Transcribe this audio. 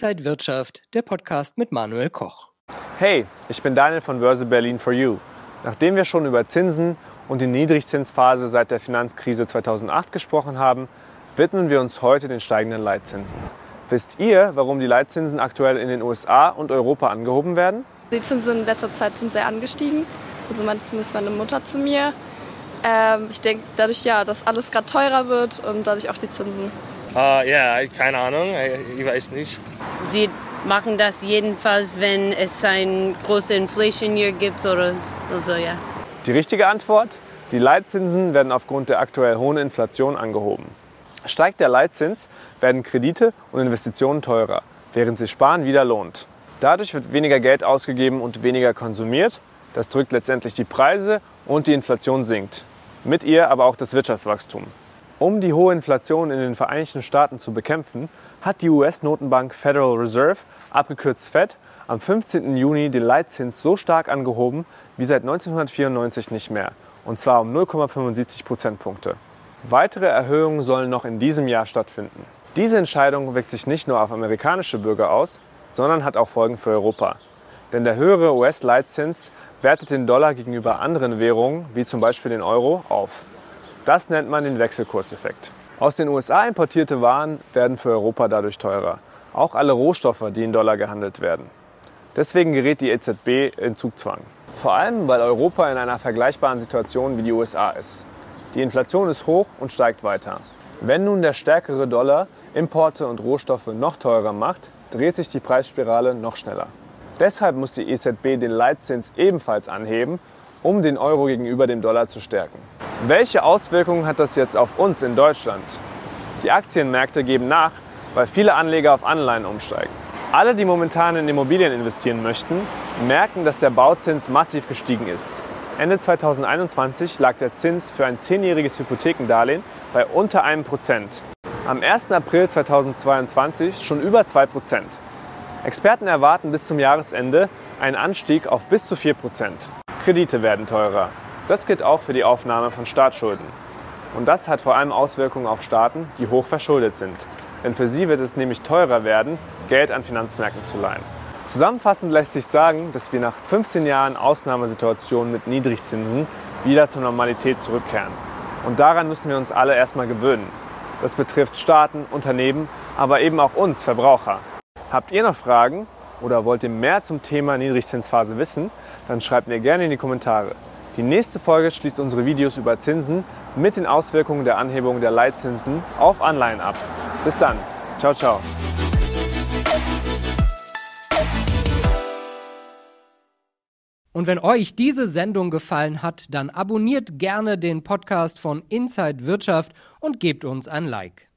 Inside Wirtschaft, der Podcast mit Manuel Koch. Hey, ich bin Daniel von Börse Berlin for You. Nachdem wir schon über Zinsen und die Niedrigzinsphase seit der Finanzkrise 2008 gesprochen haben, widmen wir uns heute den steigenden Leitzinsen. Wisst ihr, warum die Leitzinsen aktuell in den USA und Europa angehoben werden? Die Zinsen in letzter Zeit sind sehr angestiegen. Also zumindest meine Mutter zu mir. Ähm, ich denke dadurch ja, dass alles gerade teurer wird und dadurch auch die Zinsen. Uh, ja, keine Ahnung, ich weiß nicht. Sie machen das jedenfalls, wenn es ein großes Inflation Year gibt oder so, ja. Die richtige Antwort? Die Leitzinsen werden aufgrund der aktuell hohen Inflation angehoben. Steigt der Leitzins, werden Kredite und Investitionen teurer, während sich Sparen wieder lohnt. Dadurch wird weniger Geld ausgegeben und weniger konsumiert. Das drückt letztendlich die Preise und die Inflation sinkt. Mit ihr aber auch das Wirtschaftswachstum. Um die hohe Inflation in den Vereinigten Staaten zu bekämpfen, hat die US-Notenbank Federal Reserve, abgekürzt Fed, am 15. Juni den Leitzins so stark angehoben wie seit 1994 nicht mehr, und zwar um 0,75 Prozentpunkte. Weitere Erhöhungen sollen noch in diesem Jahr stattfinden. Diese Entscheidung wirkt sich nicht nur auf amerikanische Bürger aus, sondern hat auch Folgen für Europa. Denn der höhere US-Leitzins wertet den Dollar gegenüber anderen Währungen, wie zum Beispiel den Euro, auf. Das nennt man den Wechselkurseffekt. Aus den USA importierte Waren werden für Europa dadurch teurer. Auch alle Rohstoffe, die in Dollar gehandelt werden. Deswegen gerät die EZB in Zugzwang. Vor allem, weil Europa in einer vergleichbaren Situation wie die USA ist. Die Inflation ist hoch und steigt weiter. Wenn nun der stärkere Dollar Importe und Rohstoffe noch teurer macht, dreht sich die Preisspirale noch schneller. Deshalb muss die EZB den Leitzins ebenfalls anheben, um den Euro gegenüber dem Dollar zu stärken. Welche Auswirkungen hat das jetzt auf uns in Deutschland? Die Aktienmärkte geben nach, weil viele Anleger auf Anleihen umsteigen. Alle, die momentan in Immobilien investieren möchten, merken, dass der Bauzins massiv gestiegen ist. Ende 2021 lag der Zins für ein zehnjähriges Hypothekendarlehen bei unter einem Prozent. Am 1. April 2022 schon über 2 Prozent. Experten erwarten bis zum Jahresende einen Anstieg auf bis zu 4%. Kredite werden teurer. Das gilt auch für die Aufnahme von Staatsschulden. Und das hat vor allem Auswirkungen auf Staaten, die hoch verschuldet sind. Denn für sie wird es nämlich teurer werden, Geld an Finanzmärkten zu leihen. Zusammenfassend lässt sich sagen, dass wir nach 15 Jahren Ausnahmesituationen mit Niedrigzinsen wieder zur Normalität zurückkehren. Und daran müssen wir uns alle erstmal gewöhnen. Das betrifft Staaten, Unternehmen, aber eben auch uns Verbraucher. Habt ihr noch Fragen oder wollt ihr mehr zum Thema Niedrigzinsphase wissen, dann schreibt mir gerne in die Kommentare. Die nächste Folge schließt unsere Videos über Zinsen mit den Auswirkungen der Anhebung der Leitzinsen auf Anleihen ab. Bis dann. Ciao, ciao. Und wenn euch diese Sendung gefallen hat, dann abonniert gerne den Podcast von Inside Wirtschaft und gebt uns ein Like.